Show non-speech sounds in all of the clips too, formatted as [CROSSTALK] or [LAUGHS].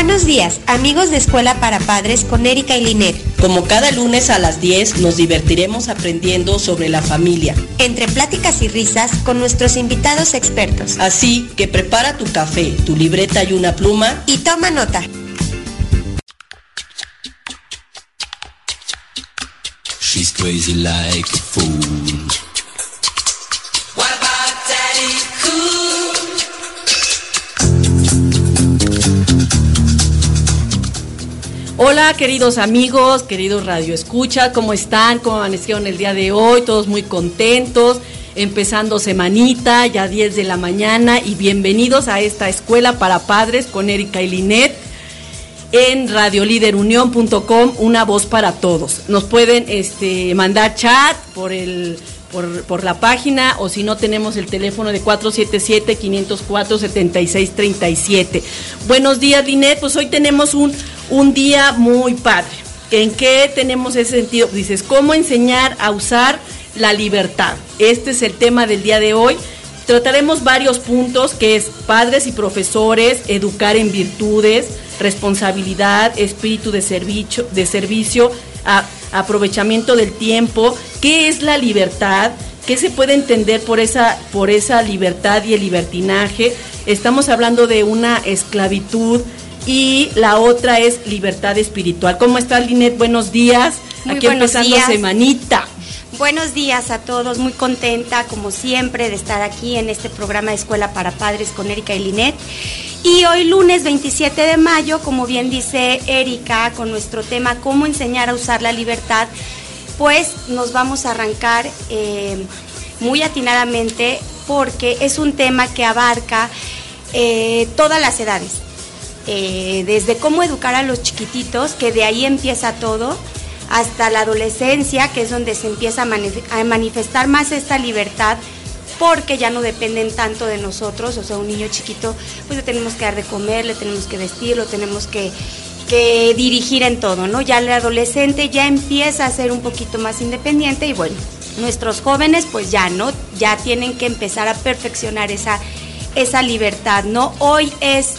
Buenos días, amigos de Escuela para Padres con Erika y Linet. Como cada lunes a las 10 nos divertiremos aprendiendo sobre la familia. Entre pláticas y risas con nuestros invitados expertos. Así que prepara tu café, tu libreta y una pluma. Y toma nota. She's crazy like a fool. Hola queridos amigos, queridos Radio Escucha, ¿cómo están? ¿Cómo amanecieron el día de hoy? Todos muy contentos, empezando semanita, ya 10 de la mañana y bienvenidos a esta escuela para padres con Erika y Linet en radioliderunión.com, una voz para todos. Nos pueden este, mandar chat por el por, por, la página o si no tenemos el teléfono de 477-504-7637. Buenos días, Linet. Pues hoy tenemos un, un día muy padre. ¿En qué tenemos ese sentido? Dices, ¿cómo enseñar a usar la libertad? Este es el tema del día de hoy. Trataremos varios puntos que es padres y profesores, educar en virtudes, responsabilidad, espíritu de servicio, de servicio aprovechamiento del tiempo, qué es la libertad, qué se puede entender por esa, por esa libertad y el libertinaje. Estamos hablando de una esclavitud y la otra es libertad espiritual. ¿Cómo estás, Linet? Buenos días. Muy Aquí empezando días. semanita. Buenos días a todos, muy contenta como siempre de estar aquí en este programa de Escuela para Padres con Erika y Linet. Y hoy lunes 27 de mayo, como bien dice Erika, con nuestro tema cómo enseñar a usar la libertad, pues nos vamos a arrancar eh, muy atinadamente porque es un tema que abarca eh, todas las edades eh, desde cómo educar a los chiquititos, que de ahí empieza todo, hasta la adolescencia, que es donde se empieza a, manifestar más esta libertad porque ya no dependen tanto de nosotros, o sea, un niño chiquito, pues le tenemos que dar de comer, le tenemos que vestir, lo tenemos que, que dirigir en todo, ¿no? Ya el adolescente ya empieza a ser un poquito más independiente y bueno, nuestros jóvenes pues ya, ¿no? Ya tienen que empezar a perfeccionar esa, esa libertad, ¿no? Hoy es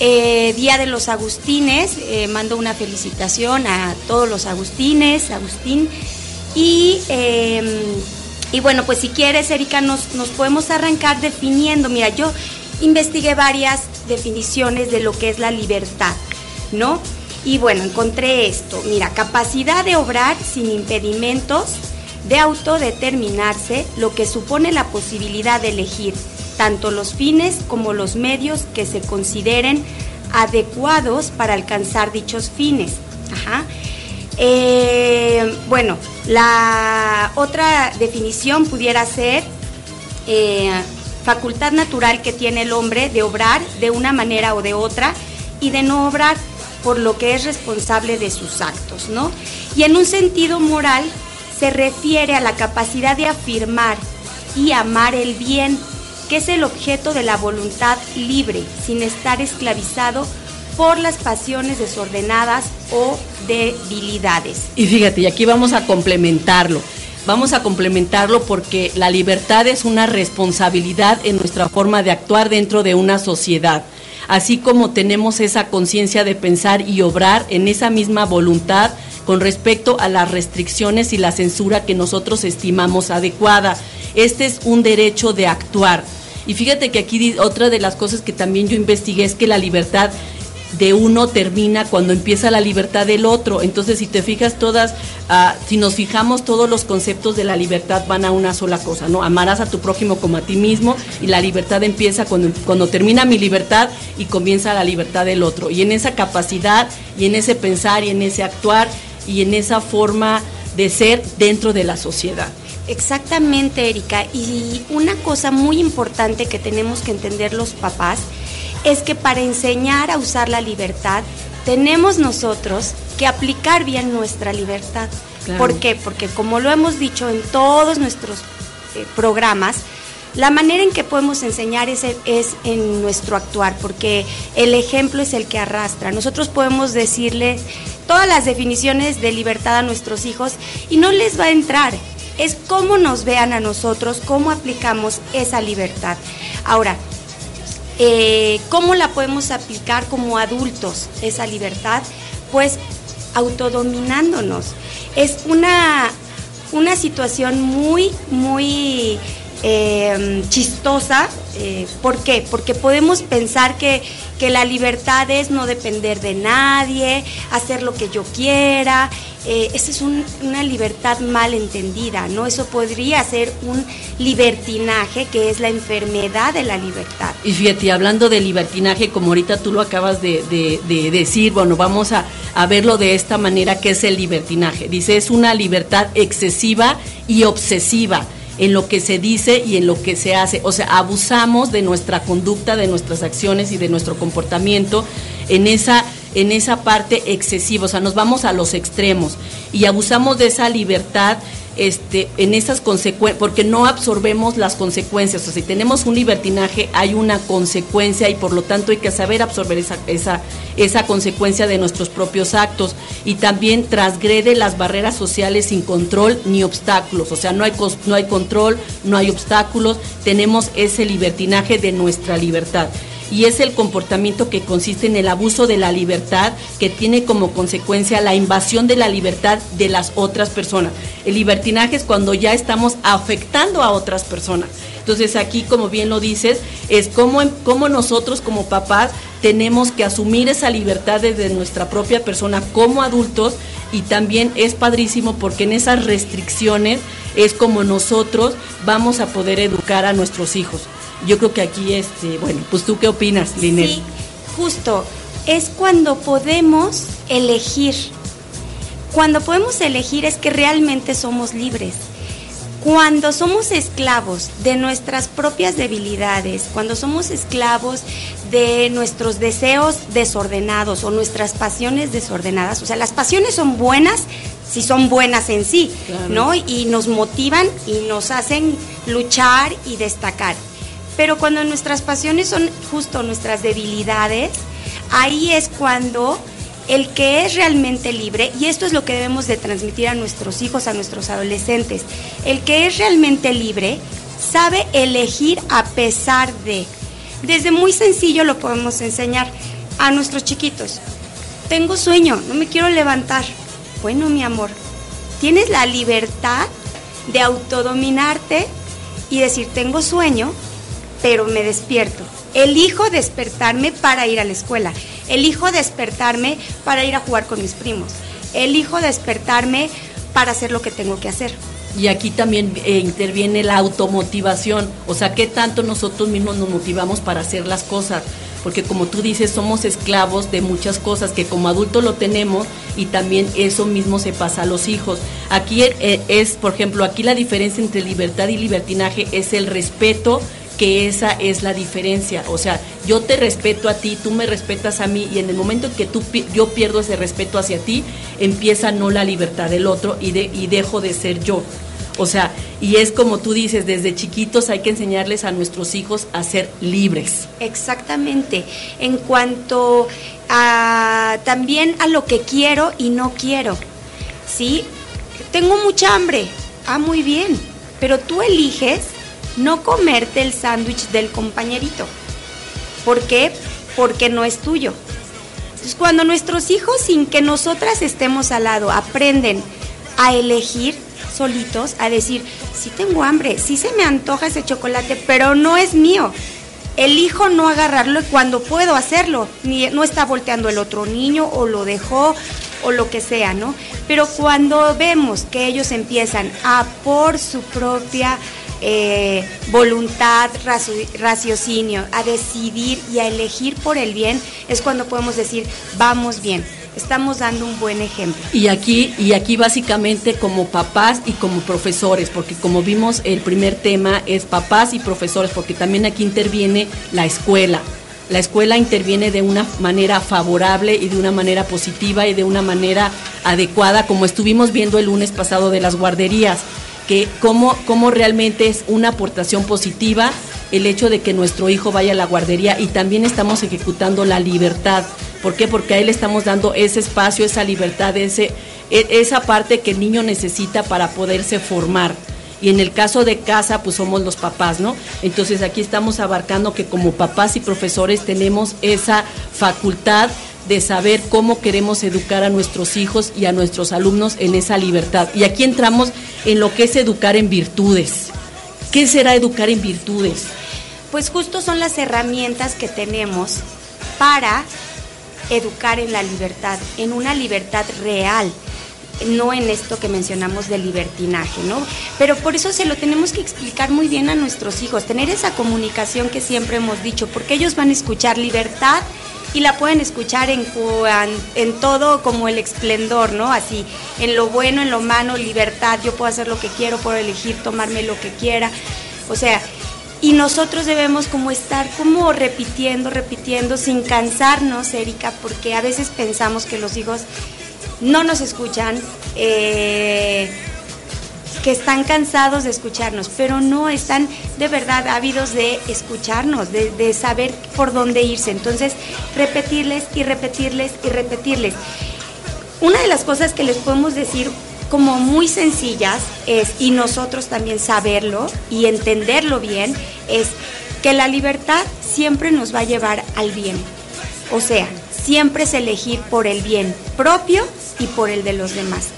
eh, Día de los Agustines, eh, mando una felicitación a todos los Agustines, Agustín. Y, em, y bueno, pues si quieres, Erika, nos, nos podemos arrancar definiendo. Mira, yo investigué varias definiciones de lo que es la libertad, ¿no? Y bueno, encontré esto. Mira, capacidad de obrar sin impedimentos, de autodeterminarse, lo que supone la posibilidad de elegir tanto los fines como los medios que se consideren adecuados para alcanzar dichos fines. Eh, bueno, la otra definición pudiera ser eh, facultad natural que tiene el hombre de obrar de una manera o de otra y de no obrar por lo que es responsable de sus actos, ¿no? Y en un sentido moral se refiere a la capacidad de afirmar y amar el bien que es el objeto de la voluntad libre, sin estar esclavizado por las pasiones desordenadas o debilidades. Y fíjate, y aquí vamos a complementarlo. Vamos a complementarlo porque la libertad es una responsabilidad en nuestra forma de actuar dentro de una sociedad. Así como tenemos esa conciencia de pensar y obrar en esa misma voluntad con respecto a las restricciones y la censura que nosotros estimamos adecuada. Este es un derecho de actuar. Y fíjate que aquí otra de las cosas que también yo investigué es que la libertad de uno termina cuando empieza la libertad del otro. Entonces, si te fijas todas, ah, si nos fijamos, todos los conceptos de la libertad van a una sola cosa, ¿no? Amarás a tu prójimo como a ti mismo y la libertad empieza cuando, cuando termina mi libertad y comienza la libertad del otro. Y en esa capacidad y en ese pensar y en ese actuar y en esa forma de ser dentro de la sociedad. Exactamente, Erika. Y una cosa muy importante que tenemos que entender los papás es que para enseñar a usar la libertad, tenemos nosotros que aplicar bien nuestra libertad. ¿Por qué? Porque como lo hemos dicho en todos nuestros eh, programas, la manera en que podemos enseñar es, es, en nuestro actuar, porque el ejemplo es el que arrastra. Nosotros podemos decirle todas las definiciones de libertad a nuestros hijos y no les va a entrar es cómo nos vean a nosotros, cómo aplicamos esa libertad. Ahora, eh, ¿cómo la podemos aplicar como adultos esa libertad? Pues autodominándonos. Es una, una situación muy, muy eh, chistosa. Eh, ¿Por qué? Porque podemos pensar que, que, la libertad es no depender de nadie, hacer lo que yo quiera. Eh, esa es un, una libertad mal entendida, ¿no? Eso podría ser un libertinaje, que es la enfermedad de la libertad. Y fíjate, hablando de libertinaje, como ahorita tú lo acabas de, de, de decir, bueno, vamos a, a verlo de esta manera, que es el libertinaje. Dice, es una libertad excesiva y obsesiva en lo que se dice y en lo que se hace. O sea, abusamos de nuestra conducta, de nuestras acciones y de nuestro comportamiento en esa, en esa parte excesiva. O sea, nos vamos a los extremos y abusamos de esa libertad este, en esas consecuencias, porque no absorbemos las consecuencias. O sea, si tenemos un libertinaje, hay una consecuencia y por lo tanto hay que saber absorber esa, esa, esa consecuencia de nuestros propios actos. Y también transgrede las barreras sociales sin control ni obstáculos. O sea, no hay, no hay control, no hay obstáculos, tenemos ese libertinaje de nuestra libertad y es el comportamiento que consiste en el abuso de la libertad que tiene como consecuencia la invasión de la libertad de las otras personas. El libertinaje es cuando ya estamos afectando a otras personas. Entonces aquí, como bien lo dices, es como, nosotros como papás tenemos que asumir esa libertad desde nuestra propia persona como adultos y también es padrísimo porque en esas restricciones es como nosotros vamos a poder educar a nuestros hijos yo creo que aquí, este, bueno, pues tú qué opinas, Linet. Sí, justo, es cuando podemos elegir. Cuando podemos elegir es que realmente somos libres. Cuando somos esclavos de nuestras propias debilidades, cuando somos esclavos de nuestros deseos desordenados o nuestras pasiones desordenadas, o sea, las pasiones son buenas si son buenas en sí, claro. ¿no? Y nos motivan y nos hacen luchar y destacar. Pero cuando nuestras pasiones son justo nuestras debilidades, ahí es cuando el que es realmente libre, y esto es lo que debemos de transmitir a nuestros hijos, a nuestros adolescentes, el que es realmente libre sabe elegir a pesar de. Desde muy sencillo lo podemos enseñar a nuestros chiquitos. Tengo sueño, no me quiero levantar. Bueno, mi amor, tienes la libertad de autodominarte y decir, tengo sueño, pero me despierto. Elijo despertarme para ir a la escuela. Elijo despertarme para ir a jugar con mis primos. Elijo despertarme para hacer lo que tengo que hacer. Y aquí también eh, interviene la automotivación, o sea, qué tanto nosotros mismos nos motivamos para hacer las cosas, porque como tú dices, somos esclavos de muchas cosas que como adultos lo tenemos y también eso mismo se pasa a los hijos. Aquí eh, es, por ejemplo, aquí la diferencia entre libertad y libertinaje es el respeto que esa es la diferencia. O sea, yo te respeto a ti, tú me respetas a mí y en el momento en que tú, yo pierdo ese respeto hacia ti, empieza no la libertad del otro y, de, y dejo de ser yo. O sea, y es como tú dices, desde chiquitos hay que enseñarles a nuestros hijos a ser libres. Exactamente. En cuanto a también a lo que quiero y no quiero. ¿Sí? Tengo mucha hambre. Ah, muy bien. Pero tú eliges no comerte el sándwich del compañerito. ¿Por qué? Porque no es tuyo. Entonces, cuando nuestros hijos, sin que nosotras estemos al lado, aprenden a elegir solitos, a decir, sí tengo hambre, sí se me antoja ese chocolate, pero no es mío. Elijo no agarrarlo cuando puedo hacerlo, ni no está volteando el otro niño o lo dejó o lo que sea, ¿no? Pero cuando vemos que ellos empiezan a por su propia eh, voluntad, raciocinio, a decidir y a elegir por el bien, es cuando podemos decir, vamos bien. Estamos dando un buen ejemplo. Y aquí, y aquí básicamente como papás y como profesores, porque como vimos el primer tema es papás y profesores, porque también aquí interviene la escuela. La escuela interviene de una manera favorable y de una manera positiva y de una manera adecuada, como estuvimos viendo el lunes pasado de las guarderías que cómo, cómo realmente es una aportación positiva el hecho de que nuestro hijo vaya a la guardería y también estamos ejecutando la libertad. ¿Por qué? Porque a él estamos dando ese espacio, esa libertad, ese, e, esa parte que el niño necesita para poderse formar. Y en el caso de casa, pues somos los papás, ¿no? Entonces aquí estamos abarcando que como papás y profesores tenemos esa facultad de saber cómo queremos educar a nuestros hijos y a nuestros alumnos en esa libertad. Y aquí entramos en lo que es educar en virtudes. ¿Qué será educar en virtudes? Pues justo son las herramientas que tenemos para educar en la libertad, en una libertad real, no en esto que mencionamos de libertinaje, ¿no? Pero por eso se lo tenemos que explicar muy bien a nuestros hijos, tener esa comunicación que siempre hemos dicho, porque ellos van a escuchar libertad y la pueden escuchar en, en todo como el esplendor, ¿no? Así, en lo bueno, en lo malo, libertad, yo puedo hacer lo que quiero, puedo elegir tomarme lo que quiera. O sea, y nosotros debemos como estar como repitiendo, repitiendo, sin cansarnos, Erika, porque a veces pensamos que los hijos no nos escuchan, eh, que están cansados de escucharnos, pero no están de verdad ávidos de escucharnos, de, saber por dónde irse. Entonces, repetirles y repetirles y repetirles. Una de las cosas que les podemos decir como muy sencillas es, y nosotros también saberlo y entenderlo bien, es que la libertad siempre nos va a llevar al bien. O sea, siempre es elegir por el bien propio y por el de los demás.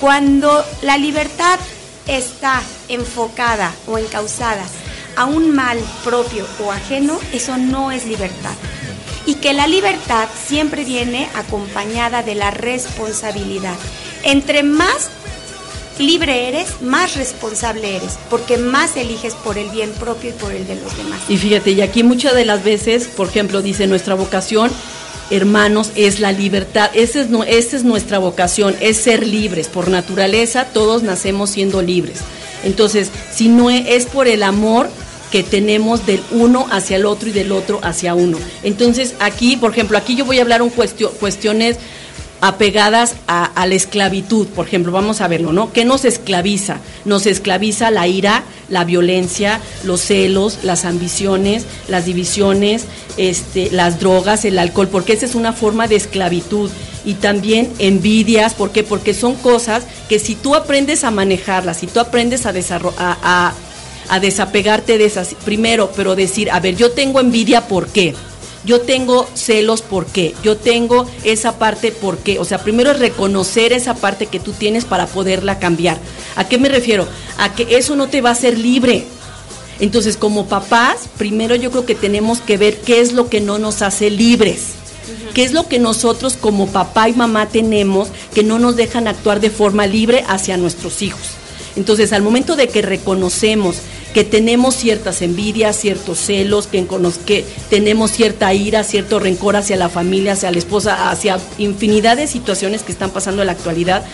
Cuando la libertad está enfocada o encausada a un mal propio o ajeno, eso no es libertad. Y que la libertad siempre viene acompañada de la responsabilidad. Entre más libre eres, más responsable eres, porque más eliges por el bien propio y por el de los demás. Y fíjate, y aquí muchas de las veces, por ejemplo, dice nuestra vocación hermanos, es la libertad. Esa es, esa es nuestra vocación, es ser libres. Por naturaleza, todos nacemos siendo libres. Entonces, si no e, es por el amor que tenemos del uno hacia el otro y del otro hacia uno. Entonces, aquí, por ejemplo, aquí yo voy a hablar un cuestiones apegadas a, la esclavitud, por ejemplo, vamos a verlo, ¿no? ¿Qué nos esclaviza? Nos esclaviza la ira, la violencia, los celos, las ambiciones, las divisiones, este, las drogas, el alcohol, porque esa es una forma de esclavitud. Y también envidias, ¿por qué? Porque son cosas que si tú aprendes a manejarlas, si tú aprendes a, a, a desapegarte de esas, primero, pero decir, a ver, yo tengo envidia, ¿por qué? Yo tengo celos por qué, yo tengo esa parte por qué. O sea, primero es reconocer esa parte que tú tienes para poderla cambiar. ¿A qué me refiero? A que eso no te va a hacer libre. Entonces, como papás, primero yo creo que tenemos que ver qué es lo que no nos hace libres. ¿Qué es lo que nosotros como papá y mamá tenemos que no nos dejan actuar de forma libre hacia nuestros hijos? Entonces, al momento de que reconocemos que tenemos ciertas envidias, ciertos celos, que, que tenemos cierta ira, cierto rencor hacia la familia, hacia la esposa, hacia infinidad de situaciones que están pasando en la actualidad,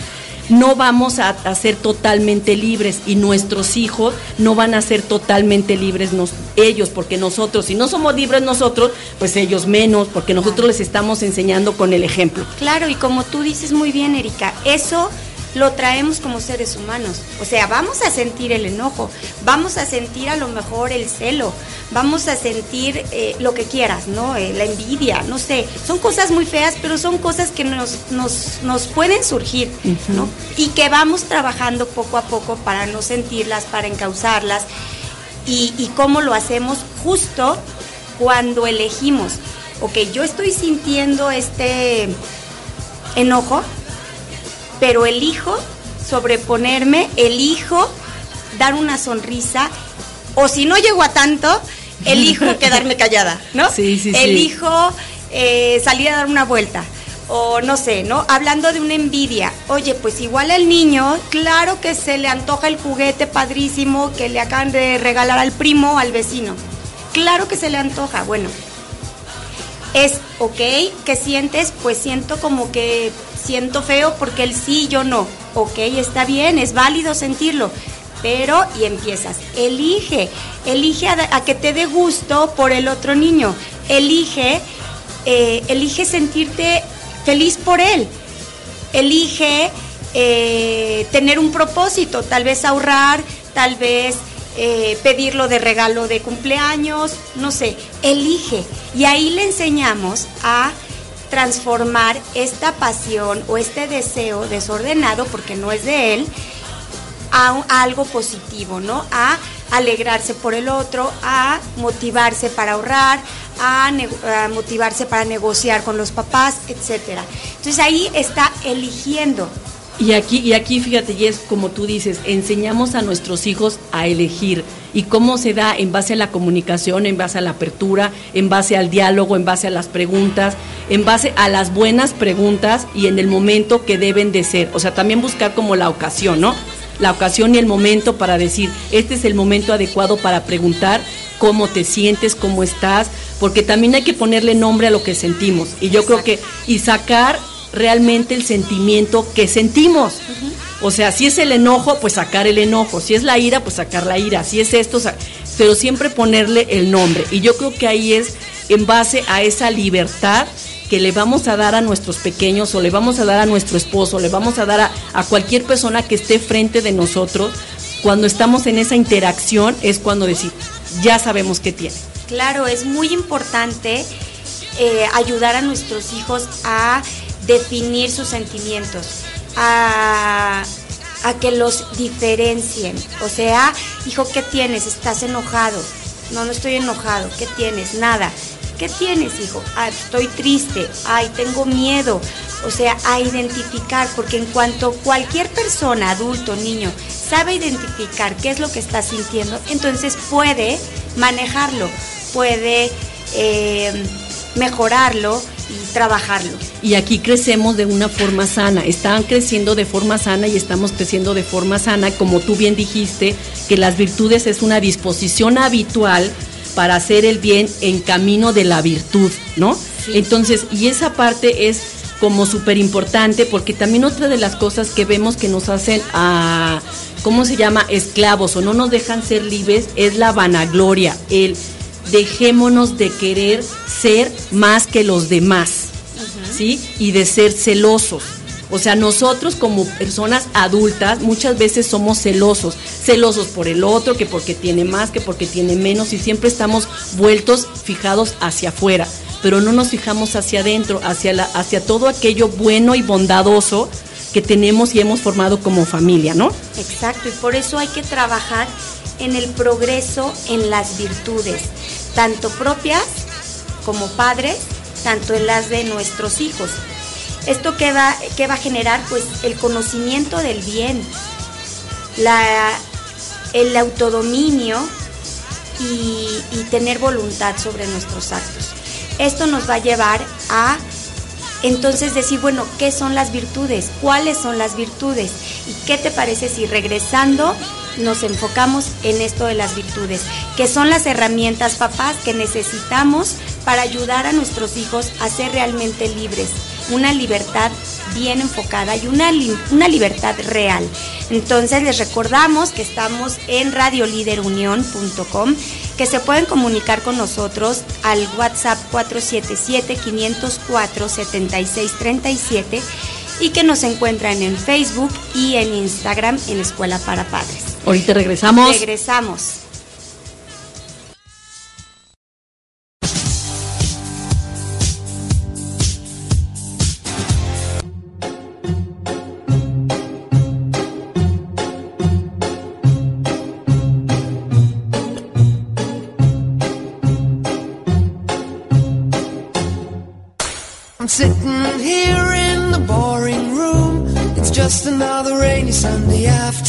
no vamos a, ser totalmente libres y nuestros hijos no van a ser totalmente libres ellos, porque nosotros, si no somos libres nosotros, pues ellos menos, porque nosotros les estamos enseñando con el ejemplo. Claro, y como tú dices muy bien, Erika, eso lo traemos como seres humanos. O sea, vamos a sentir el enojo, vamos a sentir a lo mejor el celo, vamos a sentir eh, lo que quieras, ¿no? Eh, la envidia, no sé. Son cosas muy feas, pero son cosas que nos, nos, nos pueden surgir, ¿no? Y que vamos trabajando poco a poco para no sentirlas, para encauzarlas. Y, y cómo lo hacemos justo cuando elegimos. Ok, yo estoy sintiendo este enojo, pero elijo sobreponerme, elijo dar una sonrisa, o si no llego a tanto, elijo [LAUGHS] quedarme callada, ¿no? Sí, sí, elijo eh, salir a dar una vuelta. O no sé, ¿no? Hablando de una envidia. Oye, pues igual al niño, claro que se le antoja el juguete padrísimo que le acaban de regalar al primo al vecino. Claro que se le antoja. Bueno, es ok, ¿qué sientes? Pues siento como que siento feo porque él sí, yo no. Ok, está bien, es válido sentirlo. Pero, y empiezas, elige, elige a, que te dé gusto por el otro niño. Elige, eh, elige sentirte feliz por él. Elige eh, tener un propósito, tal vez ahorrar, tal vez eh, pedirlo de regalo de cumpleaños, no sé, elige. Y ahí le enseñamos a transformar esta pasión o este deseo desordenado, porque no es de él, a, algo positivo, ¿no? A alegrarse por el otro, a motivarse para ahorrar, a, motivarse para negociar con los papás, etcétera. Entonces ahí está eligiendo. Y aquí, y aquí fíjate, y es como tú dices, enseñamos a nuestros hijos a elegir. ¿Y cómo se da? En base a la comunicación, en base a la apertura, en base al diálogo, en base a las preguntas, en base a las buenas preguntas y en el momento que deben de ser. O sea, también buscar como la ocasión, ¿no? La ocasión y el momento para decir, este es el momento adecuado para preguntar cómo te sientes, cómo estás, porque también hay que ponerle nombre a lo que sentimos. Y yo creo que, y sacar realmente el sentimiento que sentimos. O sea, si es el enojo, pues sacar el enojo. Si es la ira, pues sacar la ira. Si es esto, pero siempre ponerle el nombre. Y yo creo que ahí es en base a esa libertad que le vamos a dar a nuestros pequeños o le vamos a dar a nuestro esposo, le vamos a dar a, a cualquier persona que esté frente de nosotros, cuando estamos en esa interacción es cuando decir, ya sabemos qué tiene. Claro, es muy importante eh, ayudar a nuestros hijos a definir sus sentimientos, a, a que los diferencien. O sea, hijo, ¿qué tienes? ¿Estás enojado? No, no estoy enojado. ¿Qué tienes? Nada. ¿Qué tienes, hijo? Ah, estoy triste. Ay, tengo miedo. O sea, a identificar, porque en cuanto cualquier persona, adulto, niño, sabe identificar qué es lo que está sintiendo, entonces puede manejarlo, puede eh, mejorarlo y trabajarlo. Y aquí crecemos de una forma sana, están creciendo de forma sana y estamos creciendo de forma sana, como tú bien dijiste, que las virtudes es una disposición habitual para hacer el bien en camino de la virtud, ¿no? Entonces, y esa parte es como súper importante porque también otra de las cosas que vemos que nos hacen a, ¿cómo se llama?, esclavos o no nos dejan ser libres es la vanagloria, el dejémonos de querer ser más que los demás, ¿sí? Y de ser celosos. O sea, nosotros como personas adultas muchas veces somos celosos, celosos por el otro, que porque tiene más, que porque tiene menos, y siempre estamos vueltos, fijados hacia afuera, pero no nos fijamos hacia adentro, hacia, la, hacia todo aquello bueno y bondadoso que tenemos y hemos formado como familia, ¿no? Exacto, y por eso hay que trabajar en el progreso en las virtudes, tanto propias como padres, tanto en las de nuestros hijos. ¿Esto qué va, va a generar? Pues el conocimiento del bien, la, el autodominio y tener voluntad sobre nuestros actos. Esto nos va a llevar a entonces decir, bueno, ¿qué son las virtudes? ¿Cuáles son las virtudes? ¿Y qué te parece si regresando nos enfocamos en esto de las virtudes? Que son las herramientas, papás, que necesitamos para ayudar a nuestros hijos a ser realmente libres una libertad bien enfocada y una, una libertad real. Entonces les recordamos que estamos en radioliderunión.com, que se pueden comunicar con nosotros al WhatsApp 477-504-7637 y que nos encuentran en Facebook y en Instagram en Escuela para Padres. Ahorita regresamos. Regresamos. sitting here in the boring room. It's just another rainy Sunday afternoon.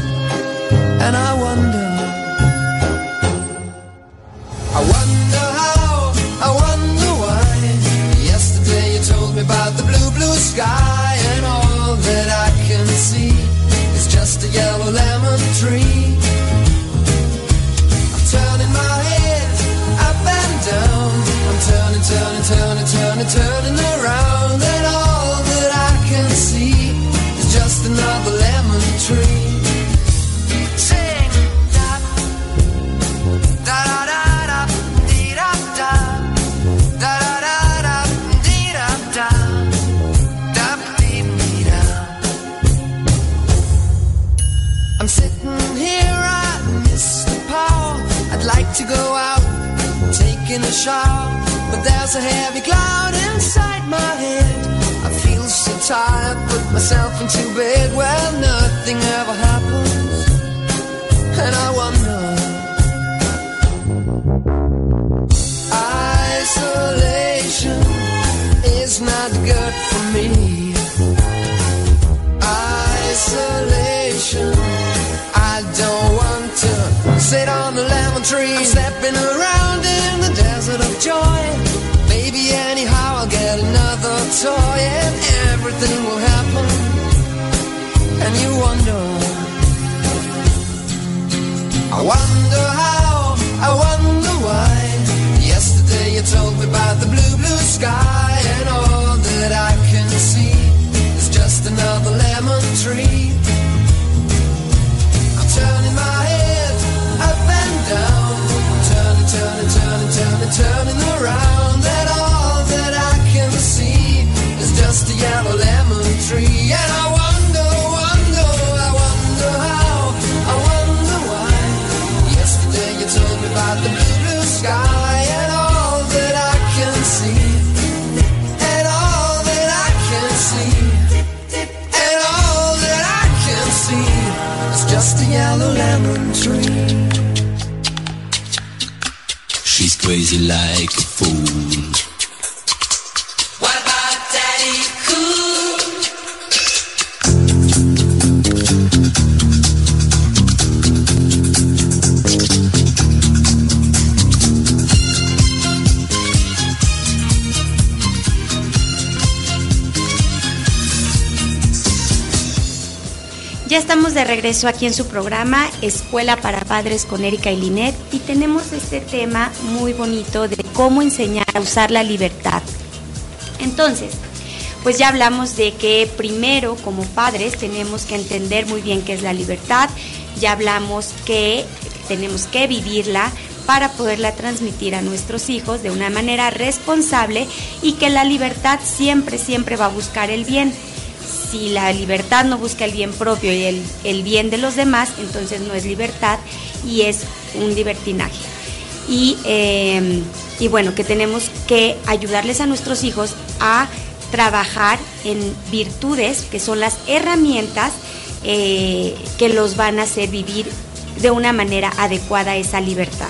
And I wonder, I wonder how, I wonder why. Yesterday you told me about the blue, blue sky, and all that I can see is just a yellow lemon tree. I'm turning my head up and down. I'm turning, turning, turning, turning, turning sharp, but there's a heavy cloud inside my head. I feel so tired, put myself into bed where nothing ever happens, and I wonder. Isolation is not good for me. Isolation, I don't want to sit on the lemon tree. I'm stepping around in of joy. Maybe anyhow I'll get another toy and everything will happen. And you wonder, I wonder how, I wonder why. Yesterday you told me about the blue, blue sky, and all that I can see is just another lemon tree. She's crazy like a fool. Ya estamos de regreso aquí en su programa Escuela para Padres con Erika y Linet y tenemos este tema muy bonito de cómo enseñar a usar la libertad. Entonces, pues ya hablamos de que primero como padres tenemos que entender muy bien qué es la libertad, ya hablamos que tenemos que vivirla para poderla transmitir a nuestros hijos de una manera responsable y que la libertad siempre, siempre va a buscar el bien si la libertad no busca el bien propio y el, el, bien de los demás, entonces no es libertad y es un libertinaje. Y, eh, y bueno, que tenemos que ayudarles a nuestros hijos a trabajar en virtudes que son las herramientas eh, que los van a hacer vivir de una manera adecuada esa libertad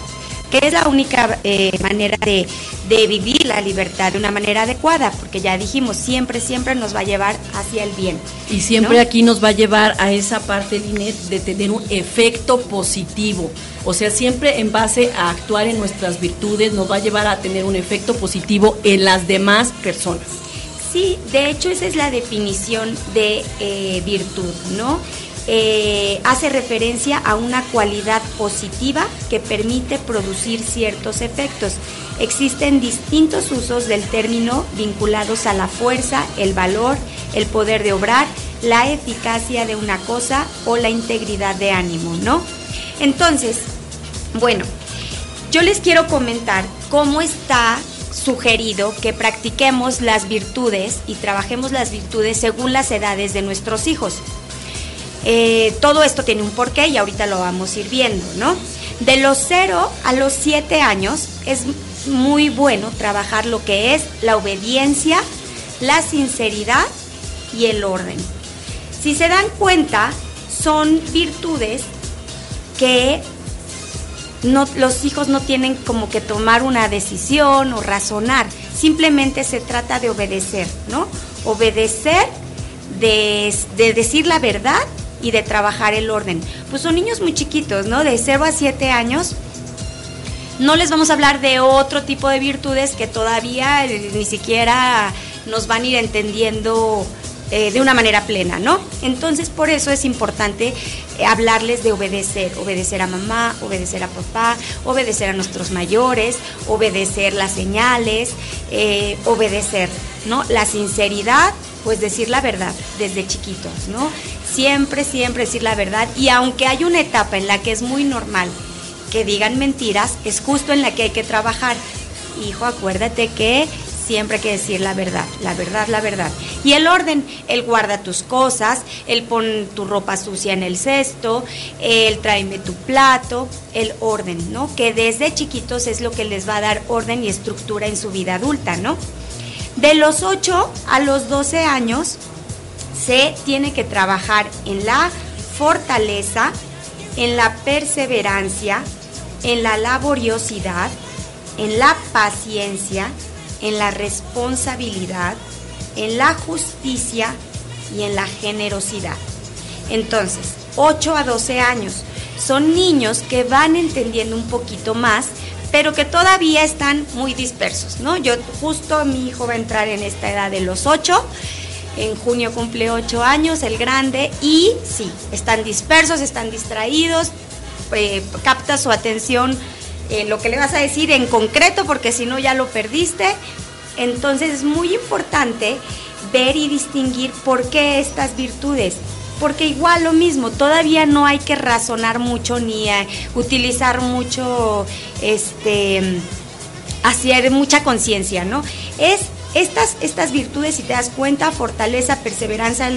que es la única eh, manera de, de, vivir la libertad de una manera adecuada, porque ya dijimos, siempre, siempre nos va a llevar hacia el bien. Y siempre ¿no? aquí nos va a llevar a esa parte, Linet, de tener un efecto positivo. O sea, siempre en base a actuar en nuestras virtudes nos va a llevar a tener un efecto positivo en las demás personas. Sí, de hecho esa es la definición de eh, virtud, ¿no? Eh, hace referencia a una cualidad positiva que permite producir ciertos efectos. Existen distintos usos del término vinculados a la fuerza, el valor, el poder de obrar, la eficacia de una cosa o la integridad de ánimo, ¿no? Entonces, bueno, yo les quiero comentar cómo está sugerido que practiquemos las virtudes y trabajemos las virtudes según las edades de nuestros hijos. Eh, todo esto tiene un porqué y ahorita lo vamos a ir viendo, ¿no? De los 0 a los 7 años es muy bueno trabajar lo que es la obediencia, la sinceridad y el orden. Si se dan cuenta, son virtudes que los hijos no tienen como que tomar una decisión o razonar, simplemente se trata de obedecer, ¿no? Obedecer, de, de decir la verdad y de trabajar el orden. Pues son niños muy chiquitos, ¿no? De 0 a 7 años. No les vamos a hablar de otro tipo de virtudes que todavía ni siquiera nos van a ir entendiendo eh, de una manera plena, ¿no? Entonces por eso es importante eh, hablarles de obedecer, obedecer a mamá, obedecer a papá, obedecer a nuestros mayores, obedecer las señales, eh, obedecer, ¿no? La sinceridad, pues decir la verdad desde chiquitos, ¿no? Siempre, siempre decir la verdad y aunque hay una etapa en la que es muy normal que digan mentiras, es justo en la que hay que trabajar. Hijo, acuérdate que siempre hay que decir la verdad, la verdad, la verdad. Y el orden, él guarda tus cosas, él pone tu ropa sucia en el cesto, él tráeme tu plato, el orden, ¿no? Que desde chiquitos es lo que les va a dar orden y estructura en su vida adulta, ¿no? De los 8 a los 12 años se tiene que trabajar en la fortaleza, en la perseverancia, en la laboriosidad, en la paciencia, en la responsabilidad, en la justicia y en la generosidad. Entonces, 8 a 12 años son niños que van entendiendo un poquito más, pero que todavía están muy dispersos, ¿no? Yo justo mi hijo va a entrar en esta edad de los 8, en junio cumple 8 años, el grande, y sí, están dispersos, están distraídos, eh, capta su atención en lo que le vas a decir en concreto, porque si no ya lo perdiste. Entonces es muy importante ver y distinguir por qué estas virtudes. Porque igual lo mismo, todavía no hay que razonar mucho ni eh, utilizar mucho, este, hacer mucha conciencia, ¿no? Es estas, estas virtudes, si te das cuenta, fortaleza, perseverancia,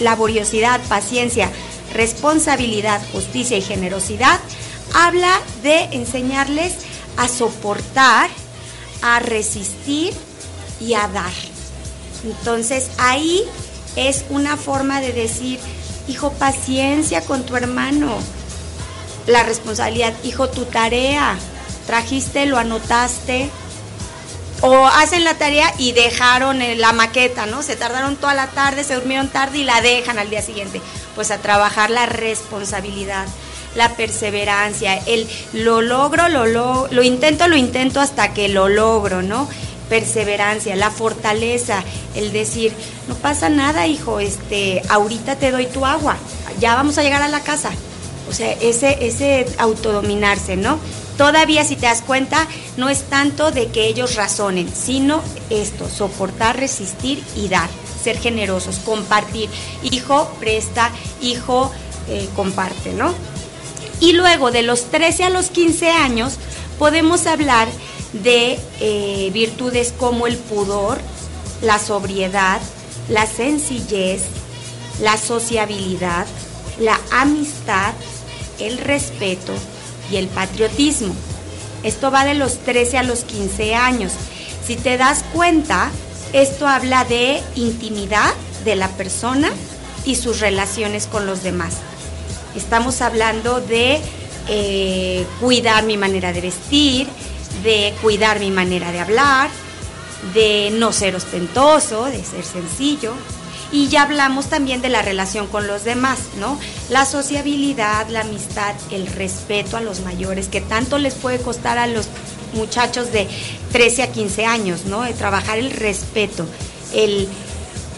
laboriosidad, paciencia, responsabilidad, justicia y generosidad, habla de enseñarles a soportar, a resistir y a dar. Entonces ahí es una forma de decir, hijo, paciencia con tu hermano. La responsabilidad, hijo, tu tarea, trajiste, lo anotaste. O hacen la tarea y dejaron la maqueta, ¿no? Se tardaron toda la tarde, se durmieron tarde y la dejan al día siguiente. Pues a trabajar la responsabilidad la perseverancia, el lo logro, lo, lo, intento, lo intento hasta que lo logro, ¿no? Perseverancia, la fortaleza, el decir, no pasa nada, hijo, este, ahorita te doy tu agua, ya vamos a llegar a la casa. O sea, ese, ese autodominarse, ¿no? Todavía, si te das cuenta, no es tanto de que ellos razonen, sino esto, soportar, resistir y dar, ser generosos, compartir. Hijo, presta, hijo, eh, comparte, ¿no? Y luego de los 13 a los 15 años podemos hablar de eh, virtudes como el pudor, la sobriedad, la sencillez, la sociabilidad, la amistad, el respeto y el patriotismo. Esto va de los 13 a los 15 años. Si te das cuenta, esto habla de intimidad de la persona y sus relaciones con los demás. Estamos hablando de eh, cuidar mi manera de vestir, de cuidar mi manera de hablar, de no ser ostentoso, de ser sencillo. Y ya hablamos también de la relación con los demás, ¿no? La sociabilidad, la amistad, el respeto a los mayores, que tanto les puede costar a los muchachos de 13 a 15 años, ¿no? De trabajar el respeto, el,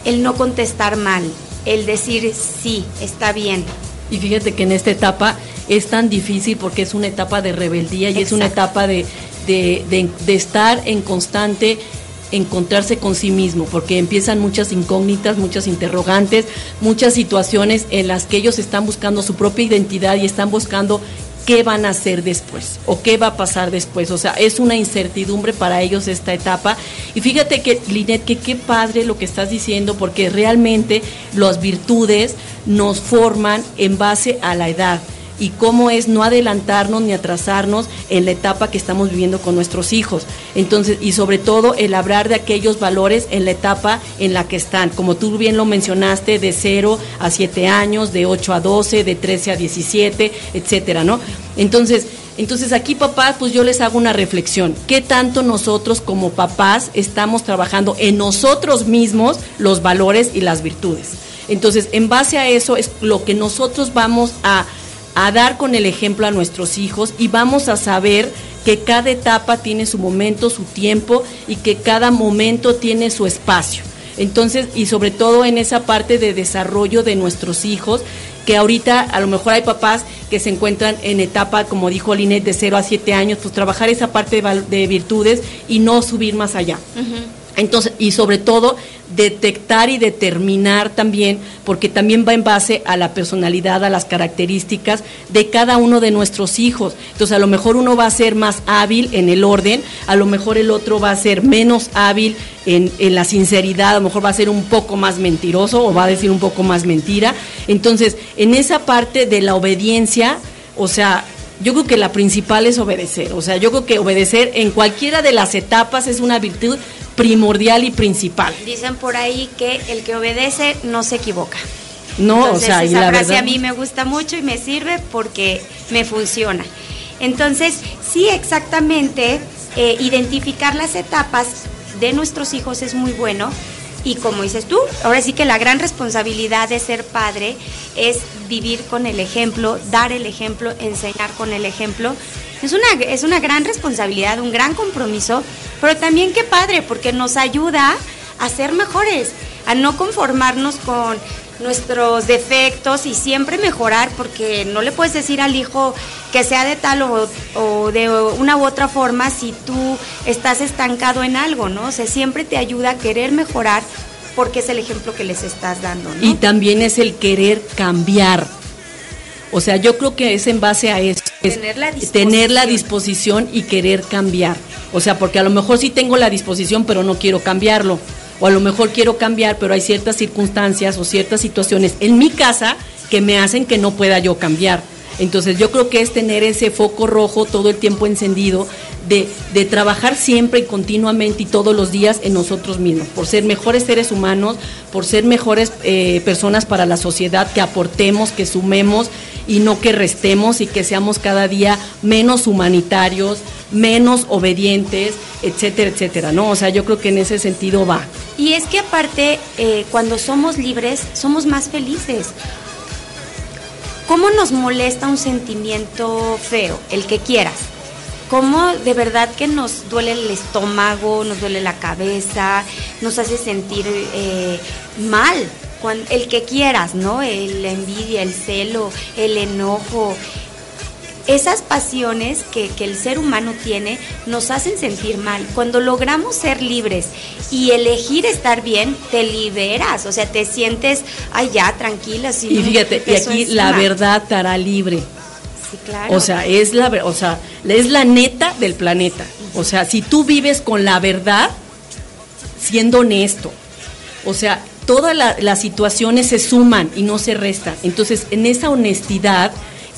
el no contestar mal, el decir sí, está bien, y fíjate que en esta etapa es tan difícil porque es una etapa de rebeldía y es una etapa de, de, estar en constante encontrarse con sí mismo, porque empiezan muchas incógnitas, muchas interrogantes, muchas situaciones en las que ellos están buscando su propia identidad y están buscando qué van a hacer después o qué va a pasar después. O sea, es una incertidumbre para ellos esta etapa. Y fíjate que, Linet, que qué padre lo que estás diciendo, porque realmente las virtudes nos forman en base a la edad y cómo es no adelantarnos ni atrasarnos en la etapa que estamos viviendo con nuestros hijos. Entonces, y sobre todo el hablar de aquellos valores en la etapa en la que están, como tú bien lo mencionaste, de 0 a 7 años, de 8 a 12, de 13 a 17, etcétera, ¿no? Entonces, entonces aquí papás, pues yo les hago una reflexión. ¿Qué tanto nosotros como papás estamos trabajando en nosotros mismos los valores y las virtudes? Entonces, en base a eso es lo que nosotros vamos a a dar con el ejemplo a nuestros hijos y vamos a saber que cada etapa tiene su momento, su tiempo y que cada momento tiene su espacio. Entonces, y sobre todo en esa parte de desarrollo de nuestros hijos, que ahorita a lo mejor hay papás que se encuentran en etapa, como dijo Linet, de 0 a 7 años, pues trabajar esa parte de, virtudes y no subir más allá. Entonces, y sobre todo, detectar y determinar también, porque también va en base a la personalidad, a las características de cada uno de nuestros hijos. Entonces, a lo mejor uno va a ser más hábil en el orden, a lo mejor el otro va a ser menos hábil en, en la sinceridad, a lo mejor va a ser un poco más mentiroso o va a decir un poco más mentira. Entonces, en esa parte de la obediencia, o sea, yo creo que la principal es obedecer. O sea, yo creo que obedecer en cualquiera de las etapas es una virtud primordial y principal. Dicen por ahí que el que obedece no se equivoca. No, Entonces, o sea, y esa la frase verdad. a mí me gusta mucho y me sirve porque me funciona. Entonces, sí, exactamente, eh, identificar las etapas de nuestros hijos es muy bueno. Y como dices tú, ahora sí que la gran responsabilidad de ser padre es vivir con el ejemplo, dar el ejemplo, enseñar con el ejemplo. Es una, es una gran responsabilidad, un gran compromiso, pero también qué padre, porque nos ayuda a ser mejores, a no conformarnos con nuestros defectos y siempre mejorar, porque no le puedes decir al hijo que sea de tal o, o de una u otra forma si tú estás estancado en algo, ¿no? O sea, siempre te ayuda a querer mejorar porque es el ejemplo que les estás dando, ¿no? Y también es el querer cambiar. O sea, yo creo que es en base a eso. es Tener la tener la disposición. disposición y querer cambiar. O sea, porque a lo mejor sí tengo la disposición, pero no quiero cambiarlo. O a lo mejor quiero cambiar, pero hay ciertas circunstancias o ciertas situaciones en mi casa que me hacen que no pueda yo cambiar. Entonces yo creo que es tener ese foco rojo todo el tiempo encendido de, de trabajar siempre y continuamente y todos los días en nosotros mismos, por ser mejores seres humanos, por ser mejores eh, personas para la sociedad, que aportemos, que sumemos y no que restemos y que seamos cada día menos humanitarios, menos obedientes, etcétera, etcétera, ¿no? O sea, yo creo que en ese sentido va. Y es que aparte, eh, cuando somos libres, somos más felices. ¿Cómo nos molesta un sentimiento feo, el que quieras? ¿Cómo de verdad que nos duele el estómago, nos duele la cabeza, nos hace sentir eh, mal? El que quieras, ¿no? El- la envidia, el celo, el enojo. Esas pasiones que, que el ser humano tiene nos hacen sentir mal. Cuando logramos ser libres y elegir estar bien, te liberas, o sea, te sientes, ay, ya, tranquila. Y fíjate, y aquí la encima". verdad te hará libre. Sí, claro. O sea, es la, o sea, es la neta del planeta. O sea, si tú vives con la verdad, siendo honesto, o sea, todas la- las situaciones se suman y no se restan. Entonces, en esa honestidad,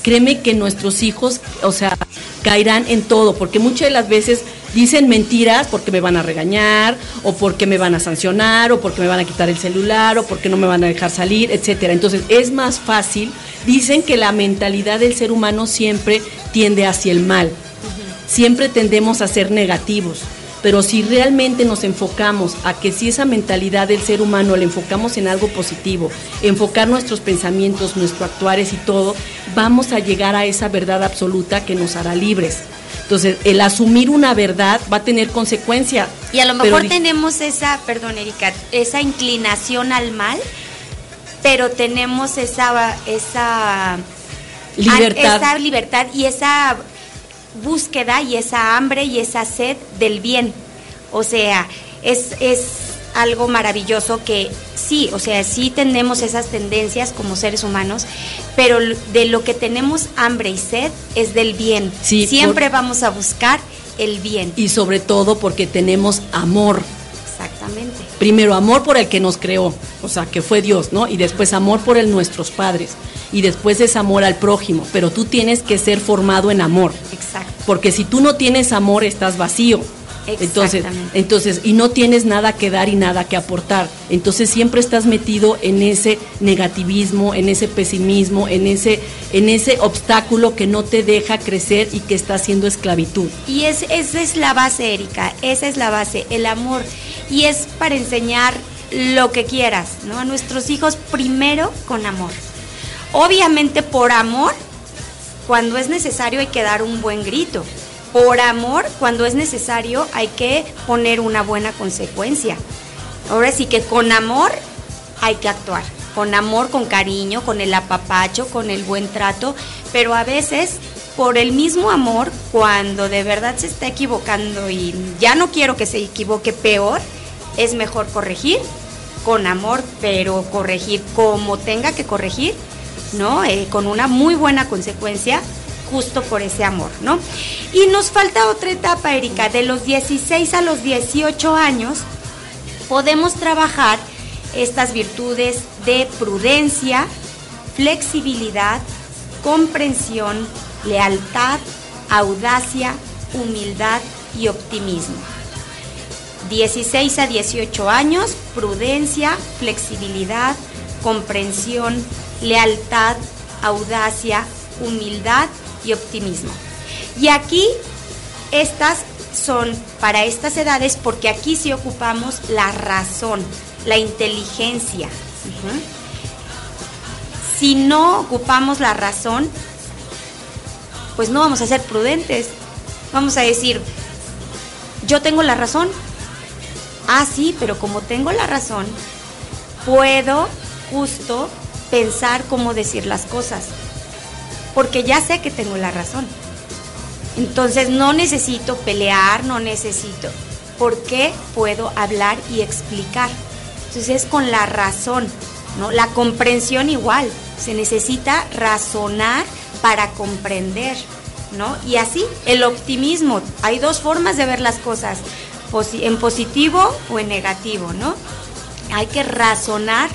créeme que nuestros hijos, o sea, caerán en todo, porque muchas de las veces dicen mentiras porque me van a regañar, o porque me van a sancionar, o porque me van a quitar el celular, o porque no me van a dejar salir, etcétera. Entonces, es más fácil. Dicen que la mentalidad del ser humano siempre tiende hacia el mal. Siempre tendemos a ser negativos. Pero si realmente nos enfocamos a que si esa mentalidad del ser humano la enfocamos en algo positivo, enfocar nuestros pensamientos, nuestros actuares y todo, vamos a llegar a esa verdad absoluta que nos hará libres. Entonces, el asumir una verdad va a tener consecuencias. Y a lo mejor tenemos esa, perdón Erika, esa inclinación al mal, pero tenemos esa, esa Libertad. esa libertad y esa búsqueda y esa hambre y esa sed del bien. O sea, es, es algo maravilloso que sí, o sea, sí tenemos esas tendencias como seres humanos, pero de lo que tenemos hambre y sed es del bien. Sí, Siempre por- vamos a buscar el bien. Y sobre todo porque tenemos amor. Exactamente. Primero amor por el que nos creó, o sea, que fue Dios, ¿no? Y después amor por el, nuestros padres. Y después es amor al prójimo. Pero tú tienes que ser formado en amor. Exacto. Porque si tú no tienes amor, estás vacío. Entonces, entonces, y no tienes nada que dar y nada que aportar. Entonces siempre estás metido en ese negativismo, en ese pesimismo, en ese, en ese obstáculo que no te deja crecer y que está haciendo esclavitud. Y es, esa es la base, Erika, esa es la base, el amor. Y es para enseñar lo que quieras, ¿no? A nuestros hijos primero con amor. Obviamente por amor, cuando es necesario hay que dar un buen grito. Por amor, cuando es necesario hay que poner una buena consecuencia. Ahora sí que con amor hay que actuar. Con amor, con cariño, con el apapacho, con el buen trato. Pero a veces, por el mismo amor, cuando de verdad se está equivocando y ya no quiero que se equivoque peor, es mejor corregir con amor, pero corregir como tenga que corregir, ¿no? Eh, con una muy buena consecuencia, justo por ese amor, ¿no? Y nos falta otra etapa, Erika, de los 16 a los 18 años podemos trabajar estas virtudes de prudencia, flexibilidad, comprensión, lealtad, audacia, humildad y optimismo. 16 a 18 años, prudencia, flexibilidad, comprensión, lealtad, audacia, humildad y optimismo. Y aquí estas son para estas edades porque aquí sí ocupamos la razón, la inteligencia. Si no ocupamos la razón, pues no vamos a ser prudentes. Vamos a decir, yo tengo la razón. Ah, sí, pero como tengo la razón, puedo justo pensar cómo decir las cosas. Porque ya sé que tengo la razón. Entonces no necesito pelear, no necesito. ¿Por qué puedo hablar y explicar? Entonces es con la razón, ¿no? La comprensión igual. Se necesita razonar para comprender, ¿no? Y así, el optimismo. Hay dos formas de ver las cosas, en positivo o en negativo, ¿no? Hay que razonar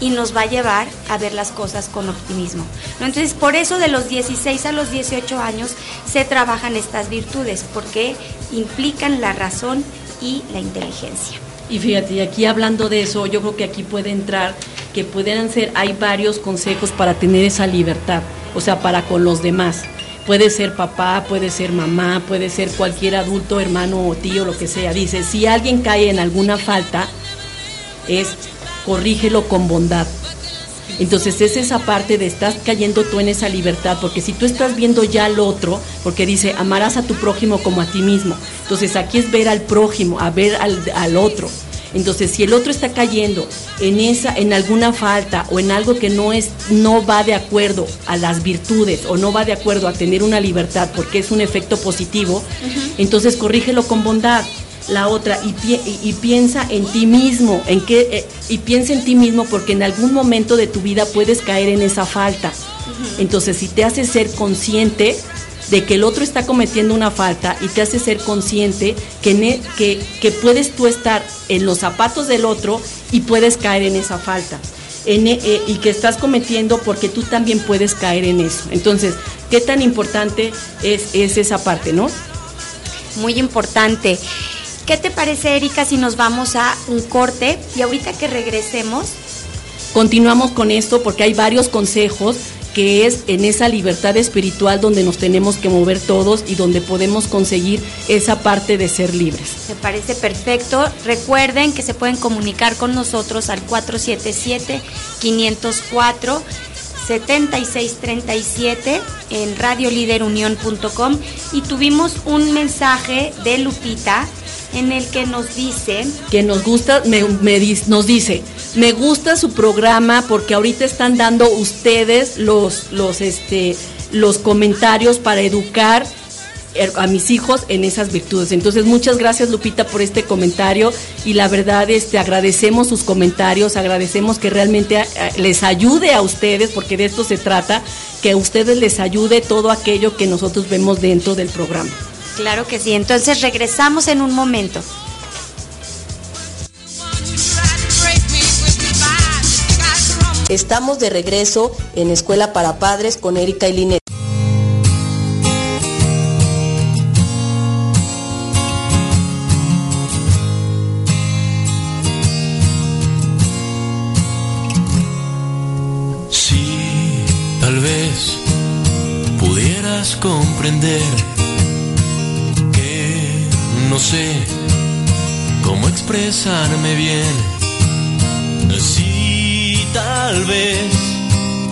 y nos va a llevar a ver las cosas con optimismo. Entonces, por eso de los 16 a los 18 años se trabajan estas virtudes, porque implican la razón y la inteligencia. Y fíjate, y aquí hablando de eso, yo creo que aquí puede entrar que pueden ser, hay varios consejos para tener esa libertad, o sea, para con los demás. Puede ser papá, puede ser mamá, puede ser cualquier adulto, hermano o tío, lo que sea. Dice, si alguien cae en alguna falta, es corrígelo con bondad. Entonces es esa parte de estás cayendo tú en esa libertad, porque si tú estás viendo ya al otro, porque dice, amarás a tu prójimo como a ti mismo. Entonces aquí es ver al prójimo, a ver al, al otro. Entonces, si el otro está cayendo en esa, en alguna falta o en algo que no es, no va de acuerdo a las virtudes o no va de acuerdo a tener una libertad porque es un efecto positivo, entonces corrígelo con bondad. La otra, y, pi- y- y piensa en ti mismo, en qué, eh, y piensa en ti mismo porque en algún momento de tu vida puedes caer en esa falta. Entonces, si te hace ser consciente de que el otro está cometiendo una falta y te hace ser consciente que, ne- que, que puedes tú estar en los zapatos del otro y puedes caer en esa falta. En e- eh, y que estás cometiendo porque tú también puedes caer en eso. Entonces, ¿qué tan importante es, es esa parte, no? Muy importante. ¿Qué te parece, Erika, si nos vamos a un corte y ahorita que regresemos, Continuamos con esto porque hay varios consejos que es en esa libertad espiritual donde nos tenemos que mover todos y donde podemos conseguir esa parte de ser libres. me parece perfecto. Recuerden que se pueden comunicar con nosotros al 477-504. 7637 en radioliderunión.com y tuvimos un mensaje de Lupita en el que nos dice que nos gusta, me, me nos dice, me gusta su programa porque ahorita están dando ustedes los, los, este, los comentarios para educar er- a mis hijos en esas virtudes. Entonces, muchas gracias Lupita por este comentario y la verdad este agradecemos sus comentarios, agradecemos que realmente eh, les ayude a ustedes porque de esto se trata, que a ustedes les ayude todo aquello que nosotros vemos dentro del programa. Claro que sí, entonces regresamos en un momento. Estamos de regreso en Escuela para Padres con Erika y Linet. Si tal vez pudieras comprender sé cómo expresarme bien. Si tal vez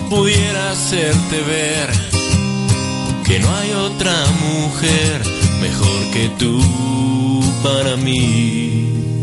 pudiera hacerte ver que no hay otra mujer mejor que tú para mí.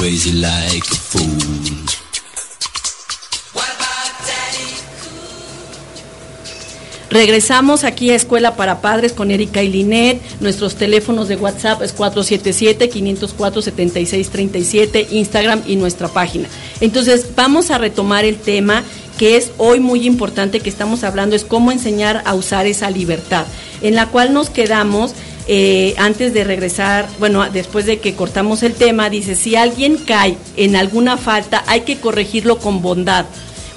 Like. Regresamos aquí a Escuela para Padres con Erika y Linet. Nuestros teléfonos de WhatsApp es 477-504-7637, Instagram y nuestra página. Entonces, vamos a retomar el tema que es hoy muy importante que estamos hablando, es cómo enseñar a usar esa libertad, en la cual nos quedamos eh, antes de regresar, bueno, después de que cortamos el tema, dice, si alguien cae en alguna falta, hay que corregirlo con bondad.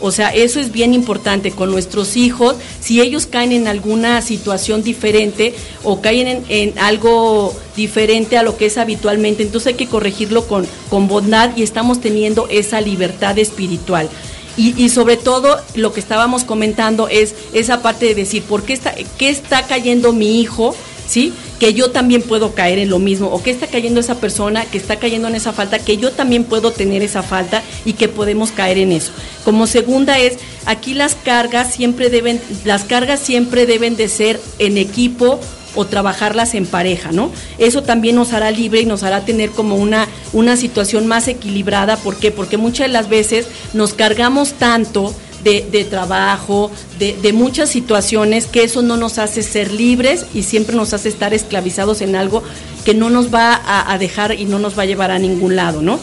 O sea, eso es bien importante con nuestros hijos. Si ellos caen en alguna situación diferente o caen en, algo diferente a lo que es habitualmente, entonces hay que corregirlo con, con bondad y estamos teniendo esa libertad espiritual. Y, y, sobre todo lo que estábamos comentando es esa parte de decir, ¿por qué está, qué está cayendo mi hijo? ¿Sí? Que yo también puedo caer en lo mismo. ¿O qué está cayendo esa persona que está cayendo en esa falta? Que yo también puedo tener esa falta y que podemos caer en eso. Como segunda es, aquí las cargas siempre deben, las cargas siempre deben de ser en equipo o trabajarlas en pareja, ¿no? Eso también nos hará libre y nos hará tener como una, una situación más equilibrada. ¿Por qué? Porque muchas de las veces nos cargamos tanto de, trabajo, de, de, muchas situaciones, que eso no nos hace ser libres y siempre nos hace estar esclavizados en algo que no nos va a, a dejar y no nos va a llevar a ningún lado, ¿no?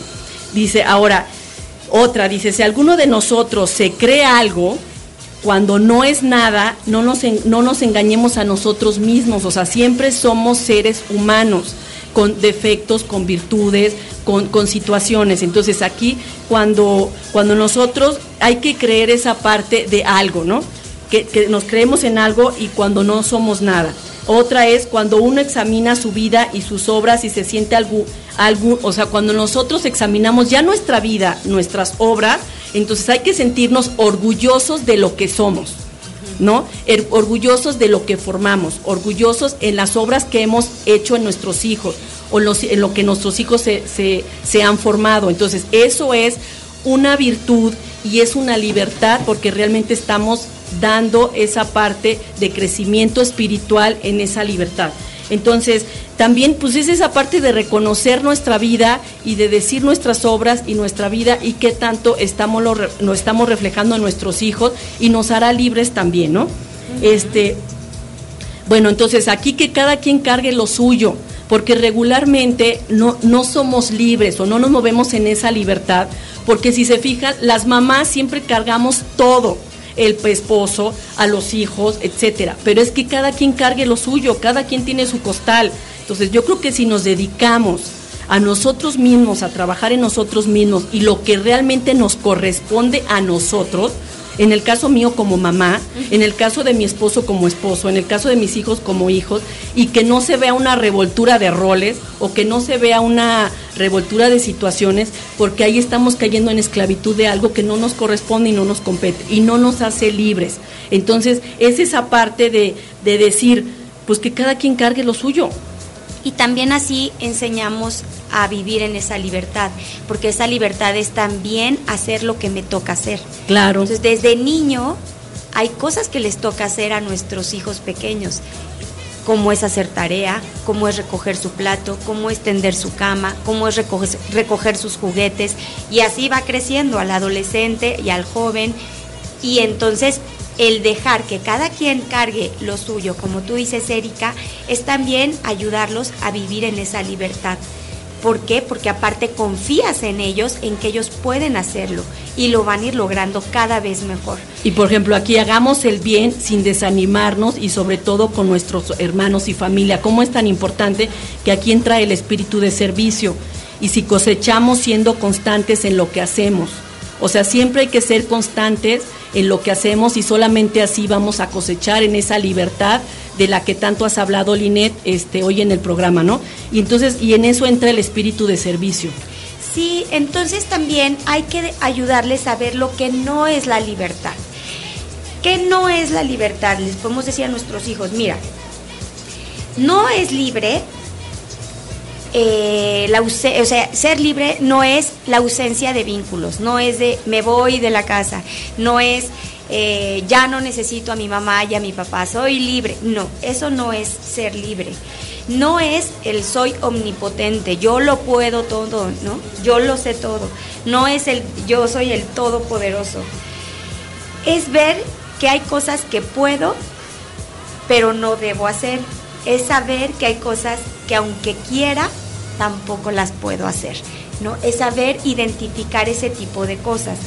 Dice, ahora, otra, dice, si alguno de nosotros se cree algo, cuando no es nada, no nos, en, no nos engañemos a nosotros mismos, o sea, siempre somos seres humanos con defectos, con virtudes, con, con, situaciones. Entonces aquí cuando, cuando nosotros hay que creer esa parte de algo, ¿no? Que, que nos creemos en algo y cuando no somos nada. Otra es cuando uno examina su vida y sus obras y se siente algo, algo, o sea, cuando nosotros examinamos ya nuestra vida, nuestras obras, entonces hay que sentirnos orgullosos de lo que somos, ¿no? Er, orgullosos de lo que formamos, orgullosos en las obras que hemos hecho en nuestros hijos o en lo que nuestros hijos se, se han formado. Entonces, eso es una virtud y es una libertad porque realmente estamos dando esa parte de crecimiento espiritual en esa libertad. Entonces, también pues es esa parte de reconocer nuestra vida y de decir nuestras obras y nuestra vida y qué tanto estamos lo, lo estamos reflejando en nuestros hijos y nos hará libres también, ¿no? Uh -huh. Este bueno, entonces aquí que cada quien cargue lo suyo, porque regularmente no, no somos libres o no nos movemos en esa libertad porque si se fijan, las mamás siempre cargamos todo, el esposo, a los hijos, etcétera, pero es que cada quien cargue lo suyo, cada quien tiene su costal. Entonces, yo creo que si nos dedicamos a nosotros mismos, a trabajar en nosotros mismos y lo que realmente nos corresponde a nosotros, en el caso mío como mamá, en el caso de mi esposo como esposo, en el caso de mis hijos como hijos, y que no se vea una revoltura de roles o que no se vea una revoltura de situaciones, porque ahí estamos cayendo en esclavitud de algo que no nos corresponde y no nos compete y no nos hace libres. Entonces, es esa parte de, de decir, pues que cada quien cargue lo suyo. Y también así enseñamos a vivir en esa libertad, porque esa libertad es también hacer lo que me toca hacer. Claro. Entonces, desde niño hay cosas que les toca hacer a nuestros hijos pequeños, como es hacer tarea, como es recoger su plato, como es tender su cama, como es recoger, recoger sus juguetes, y así va creciendo al adolescente y al joven, y entonces el dejar que cada quien cargue lo suyo, como tú dices, Erika, es también ayudarlos a vivir en esa libertad. ¿Por qué? Porque aparte confías en ellos, en que ellos pueden hacerlo y lo van a ir logrando cada vez mejor. Y por ejemplo, aquí hagamos el bien sin desanimarnos y sobre todo con nuestros hermanos y familia. ¿Cómo es tan importante que aquí entra el espíritu de servicio? Y si cosechamos siendo constantes en lo que hacemos. O sea, siempre hay que ser constantes en lo que hacemos y solamente así vamos a cosechar en esa libertad de la que tanto has hablado, Linet, este, hoy en el programa, ¿no? Y entonces, y en eso entra el espíritu de servicio. Sí, entonces también hay que ayudarles a ver lo que no es la libertad. ¿Qué no es la libertad? Les podemos decir a nuestros hijos, mira, no es libre, eh, la o sea, ser libre no es la ausencia de vínculos, no es de me voy de la casa, no es eh, ya no necesito a mi mamá y a mi papá, soy libre. No, eso no es ser libre. No es el soy omnipotente, yo lo puedo todo, ¿no? Yo lo sé todo. No es el yo soy el todopoderoso. Es ver que hay cosas que puedo, pero no debo hacer. Es saber que hay cosas que aunque quiera, tampoco las puedo hacer. ¿no? Es saber identificar ese tipo de cosas.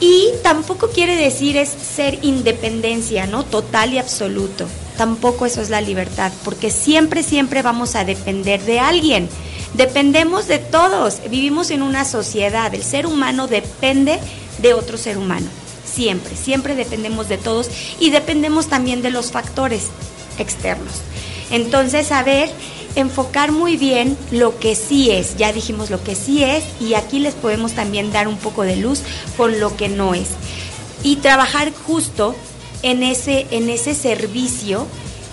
Y tampoco quiere decir es ser independencia, ¿no? Total y absoluto. Tampoco eso es la libertad, porque siempre, siempre vamos a depender de alguien. Dependemos de todos. Vivimos en una sociedad. El ser humano depende de otro ser humano. Siempre, siempre dependemos de todos y dependemos también de los factores externos. Entonces, a ver, enfocar muy bien lo que sí es. Ya dijimos lo que sí es y aquí les podemos también dar un poco de luz con lo que no es. Y trabajar justo en ese, en ese servicio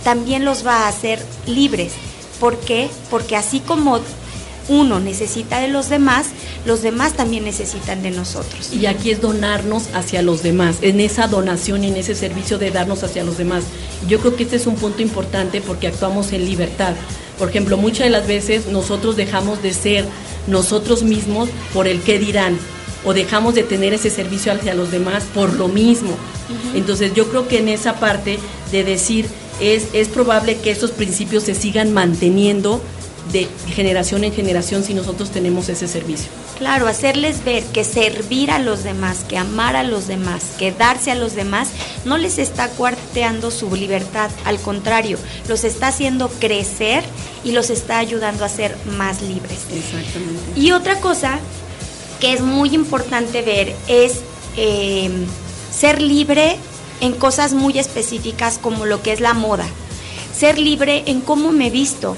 también los va a hacer libres. ¿Por qué? Porque así como uno necesita de los demás, los demás también necesitan de nosotros. Y aquí es donarnos hacia los demás, en esa donación y en ese servicio de darnos hacia los demás. Yo creo que este es un punto importante porque actuamos en libertad. Por ejemplo, muchas de las veces nosotros dejamos de ser nosotros mismos por el qué dirán o dejamos de tener ese servicio hacia los demás por lo mismo. Entonces yo creo que en esa parte de decir es, es probable que estos principios se sigan manteniendo de generación en generación si nosotros tenemos ese servicio. Claro, hacerles ver que servir a los demás, que amar a los demás, que darse a los demás, no les está cuarteando su libertad, al contrario, los está haciendo crecer y los está ayudando a ser más libres. Exactamente. Y otra cosa que es muy importante ver es eh, ser libre en cosas muy específicas como lo que es la moda. Ser libre en cómo me visto.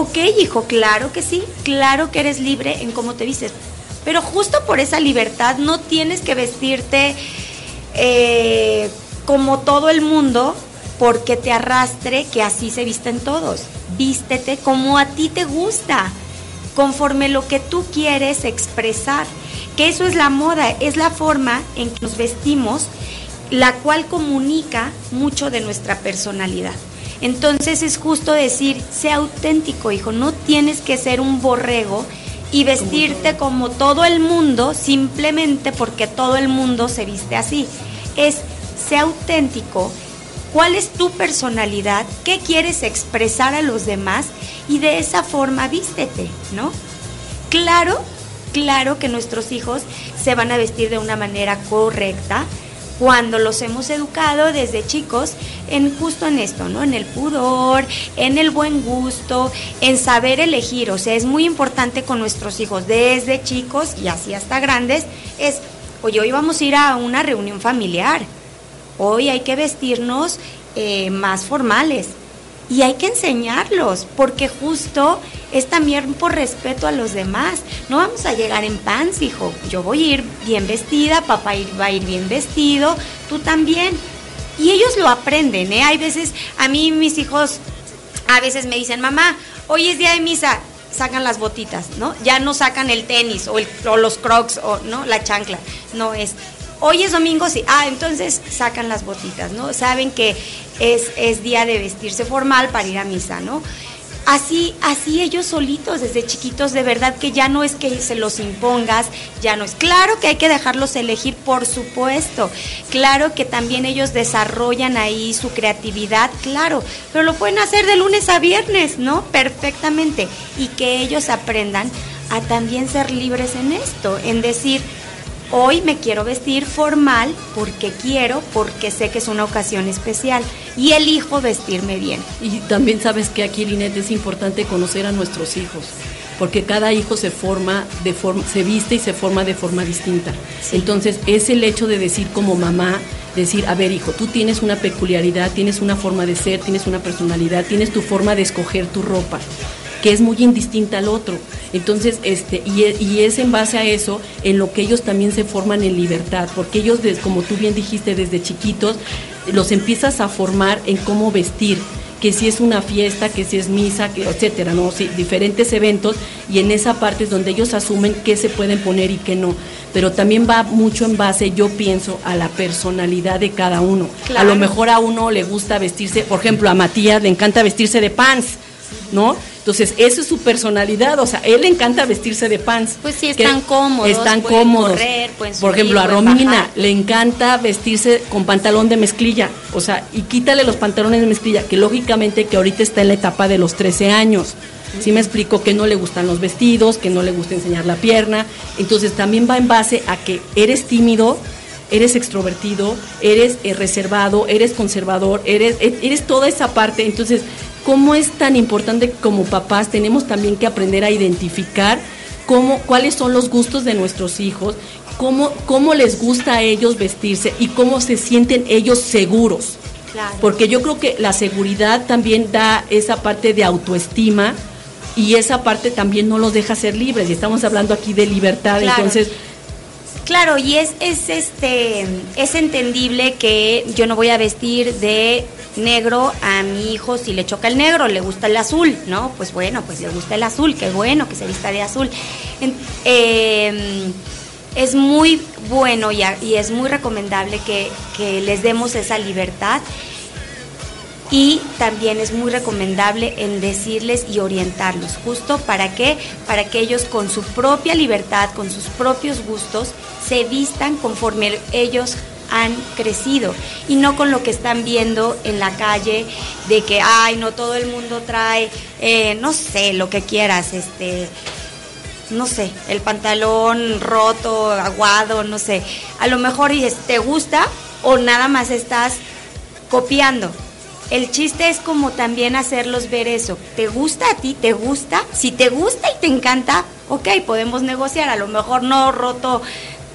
Ok, hijo, claro que sí, claro que eres libre en cómo te vistes. Pero justo por esa libertad no tienes que vestirte eh, como todo el mundo porque te arrastre que así se visten todos. Vístete como a ti te gusta conforme lo que tú quieres expresar. Que eso es la moda, es la forma en que nos vestimos, la cual comunica mucho de nuestra personalidad. Entonces es justo decir, sea auténtico, hijo, no tienes que ser un borrego y vestirte como todo el mundo simplemente porque todo el mundo se viste así. Es, sea auténtico, cuál es tu personalidad, qué quieres expresar a los demás y de esa forma vístete, ¿no? Claro claro que nuestros hijos se van a vestir de una manera correcta cuando los hemos educado desde chicos en justo en esto, ¿no? En el pudor, en el buen gusto, en saber elegir, o sea, es muy importante con nuestros hijos desde chicos y así hasta grandes es, oye, hoy vamos a ir a una reunión familiar. Hoy hay que vestirnos eh, más formales y hay que enseñarlos, porque justo es también por respeto a los demás. No vamos a llegar en pants, hijo. Yo voy a ir bien vestida, papá va a ir bien vestido, tú también. Y ellos lo aprenden, ¿eh? Hay veces, a mí mis hijos a veces me dicen, mamá, hoy es día de misa, sacan las botitas, ¿no? Ya no sacan el tenis o, el, o los crocs o, ¿no? La chancla. No, es, hoy es domingo, sí. Ah, entonces sacan las botitas, ¿no? Saben que es, es día de vestirse formal para ir a misa, ¿no? Así, así ellos solitos desde chiquitos, de verdad que ya no es que se los impongas, ya no es. Claro que hay que dejarlos elegir, por supuesto. Claro que también ellos desarrollan ahí su creatividad, claro, pero lo pueden hacer de lunes a viernes, ¿no? Perfectamente. Y que ellos aprendan a también ser libres en esto, en decir, Hoy me quiero vestir formal porque quiero, porque sé que es una ocasión especial y elijo vestirme bien. Y también sabes que aquí, Linet, es importante conocer a nuestros hijos, porque cada hijo se forma de forma, se viste y se forma de forma distinta. Entonces, es el hecho de decir como mamá, decir, a ver, hijo, tú tienes una peculiaridad, tienes una forma de ser, tienes una personalidad, tienes tu forma de escoger tu ropa que es muy indistinta al otro. Entonces, este, y, y, es en base a eso en lo que ellos también se forman en libertad, porque ellos, como tú bien dijiste, desde chiquitos, los empiezas a formar en cómo vestir que si es una fiesta, que si es misa, que, etcétera, ¿no? Sí, diferentes eventos y en esa parte es donde ellos asumen qué se pueden poner y qué no. Pero también va mucho en base, yo pienso, a la personalidad de cada uno. A lo mejor a uno le gusta vestirse, por ejemplo, a Matías le encanta vestirse de pants, ¿no? Entonces, eso es su personalidad, o sea, él le encanta vestirse de pants. Pues sí, están cómodos. Están cómodos. Por ejemplo, a Romina le encanta vestirse con pantalón de mezclilla, o sea, y quítale los pantalones de mezclilla, que lógicamente que ahorita está en la etapa de los 13 años. Sí me explico que no le gustan los vestidos, que no le gusta enseñar la pierna. Entonces también va en base a que eres tímido, eres extrovertido, eres eh, reservado, eres conservador, eres, e, eres toda esa parte. Entonces, ¿cómo es tan importante como papás tenemos también que aprender a identificar cómo, cuáles son los gustos de nuestros hijos, cómo, cómo les gusta a ellos vestirse y cómo se sienten ellos seguros? Porque yo creo que la seguridad también da esa parte de autoestima y esa parte también no los deja ser libres. Y estamos hablando aquí de libertad, entonces Claro, y es, es este es entendible que yo no voy a vestir de negro a mi hijo si le choca el negro, le gusta el azul, ¿no? Pues bueno, pues le gusta el azul, qué bueno que se vista de azul. Eh, es muy bueno y, y, es muy recomendable que les demos esa libertad y también es muy recomendable en decirles y orientarlos, justo para que para que ellos con su propia libertad, con sus propios gustos se vistan conforme ellos han crecido. Y no con lo que están viendo en la calle de que ay no todo el mundo trae eh, no sé lo que quieras este no sé el pantalón roto aguado no sé a lo mejor te gusta o nada más estás copiando el chiste es como también hacerlos ver eso. ¿Te gusta a ti? ¿Te gusta? Si te gusta y te encanta, ok, podemos negociar. A lo mejor no roto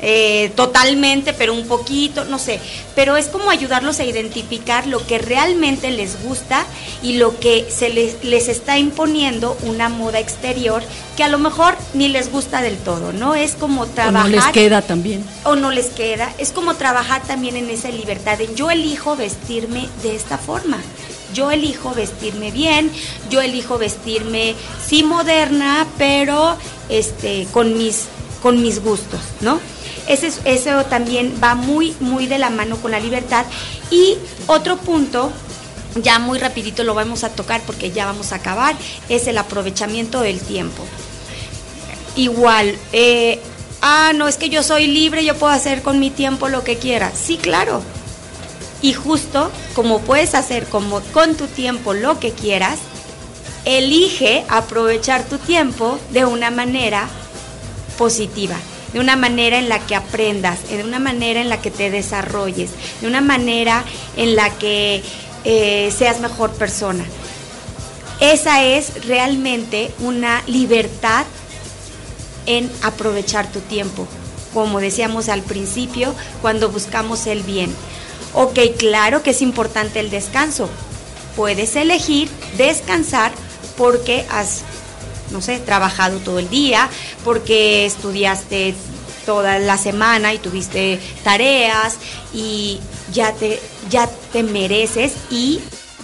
eh, totalmente, pero un poquito, no sé. Pero es como ayudarlos a identificar lo que realmente les gusta y lo que se les, les está imponiendo una moda exterior que a lo mejor ni les gusta del todo, ¿no? Es como trabajar. O no les queda también. O no les queda. Es como trabajar también en esa libertad de yo elijo vestirme de esta forma. Yo elijo vestirme bien, yo elijo vestirme sí moderna, pero este con mis con mis gustos, ¿no? Eso también va muy, muy de la mano con la libertad. Y otro punto ya muy rapidito lo vamos a tocar porque ya vamos a acabar, es el aprovechamiento del tiempo. Igual, eh, ah, no, es que yo soy libre, yo puedo hacer con mi tiempo lo que quiera. Sí, claro. Y justo como puedes hacer como con tu tiempo lo que quieras, elige aprovechar tu tiempo de una manera positiva, de una manera en la que aprendas, de una manera en la que te desarrolles, de una manera en la que eh, seas mejor persona. Esa es realmente una libertad en aprovechar tu tiempo, como decíamos al principio, cuando buscamos el bien. Ok, claro que es importante el descanso. Puedes elegir descansar porque has, no sé, trabajado todo el día, porque estudiaste toda la semana y tuviste tareas y ya te, ya te mereces y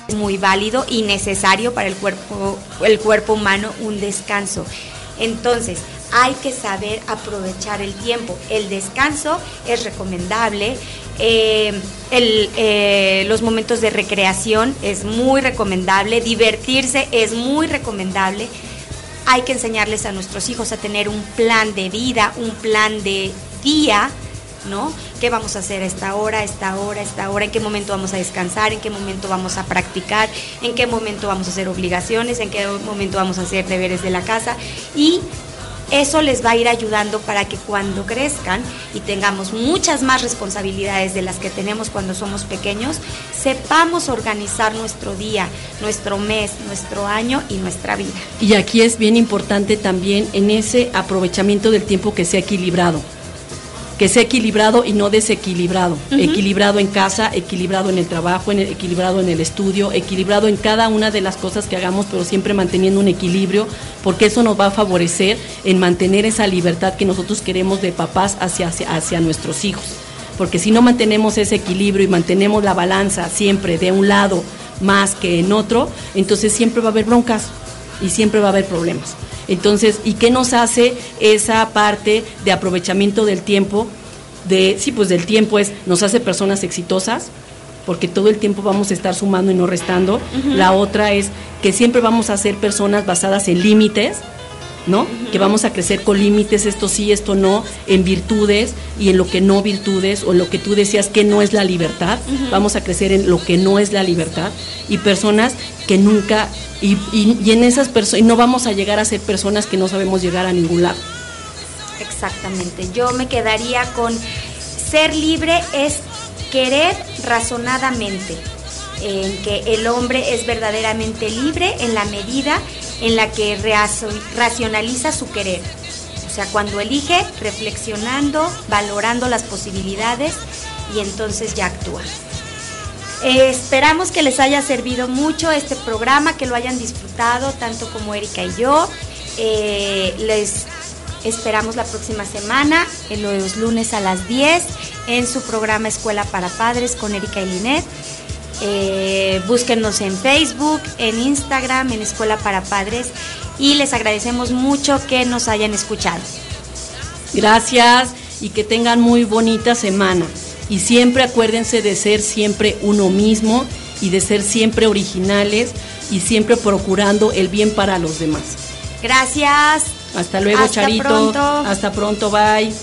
es muy válido y necesario para el cuerpo, el cuerpo humano un descanso. Entonces, hay que saber aprovechar el tiempo. El descanso es recomendable. eh, el, eh, los momentos de recreación es muy recomendable. Divertirse es muy recomendable. Hay que enseñarles a nuestros hijos a tener un plan de vida, un plan de día, ¿no? ¿Qué vamos a hacer a esta hora, a esta hora, a esta hora? ¿En qué momento vamos a descansar? ¿En qué momento vamos a practicar? ¿En qué momento vamos a hacer obligaciones? ¿En qué momento vamos a hacer deberes de la casa? Y eso les va a ir ayudando para que cuando crezcan y tengamos muchas más responsabilidades de las que tenemos cuando somos pequeños, sepamos organizar nuestro día, nuestro mes, nuestro año y nuestra vida. Y aquí es bien importante también en ese aprovechamiento del tiempo que sea equilibrado. Que sea equilibrado y no desequilibrado. Equilibrado en casa, equilibrado en el trabajo, en el- equilibrado en el estudio, equilibrado en cada una de las cosas que hagamos, pero siempre manteniendo un equilibrio, porque eso nos va a favorecer en mantener esa libertad que nosotros queremos de papás hacia, hacia, hacia nuestros hijos. Porque si no mantenemos ese equilibrio y mantenemos la balanza siempre de un lado más que en otro, entonces siempre va a haber broncas y siempre va a haber problemas. Entonces, ¿y qué nos hace esa parte de aprovechamiento del tiempo? De, sí, pues del tiempo es, nos hace personas exitosas, porque todo el tiempo vamos a estar sumando y no restando. La otra es que siempre vamos a ser personas basadas en límites, ¿no? Que vamos a crecer con límites, esto sí, esto no, en virtudes y en lo que no virtudes, o en lo que tú decías que no es la libertad, vamos a crecer en lo que no es la libertad, y personas que nunca, y, y- y en esas personas, y no vamos a llegar a ser personas que no sabemos llegar a ningún lado. Exactamente. Yo me quedaría con ser libre es querer razonadamente, en que el hombre es verdaderamente libre en la medida en la que racionaliza su querer. O sea, cuando elige, reflexionando, valorando las posibilidades y entonces ya actúa. Eh, esperamos que les haya servido mucho este programa, que lo hayan disfrutado tanto como Erika y yo. Eh, les esperamos la próxima semana, en los lunes a las 10, en su programa Escuela para Padres con Erika y Linet. Eh, búsquenos en Facebook, en Instagram, en Escuela para Padres y les agradecemos mucho que nos hayan escuchado. Gracias y que tengan muy bonita semana. Y siempre acuérdense de ser siempre uno mismo y de ser siempre originales y siempre procurando el bien para los demás. Gracias. Hasta luego, Hasta Charito. pronto. Hasta pronto, bye.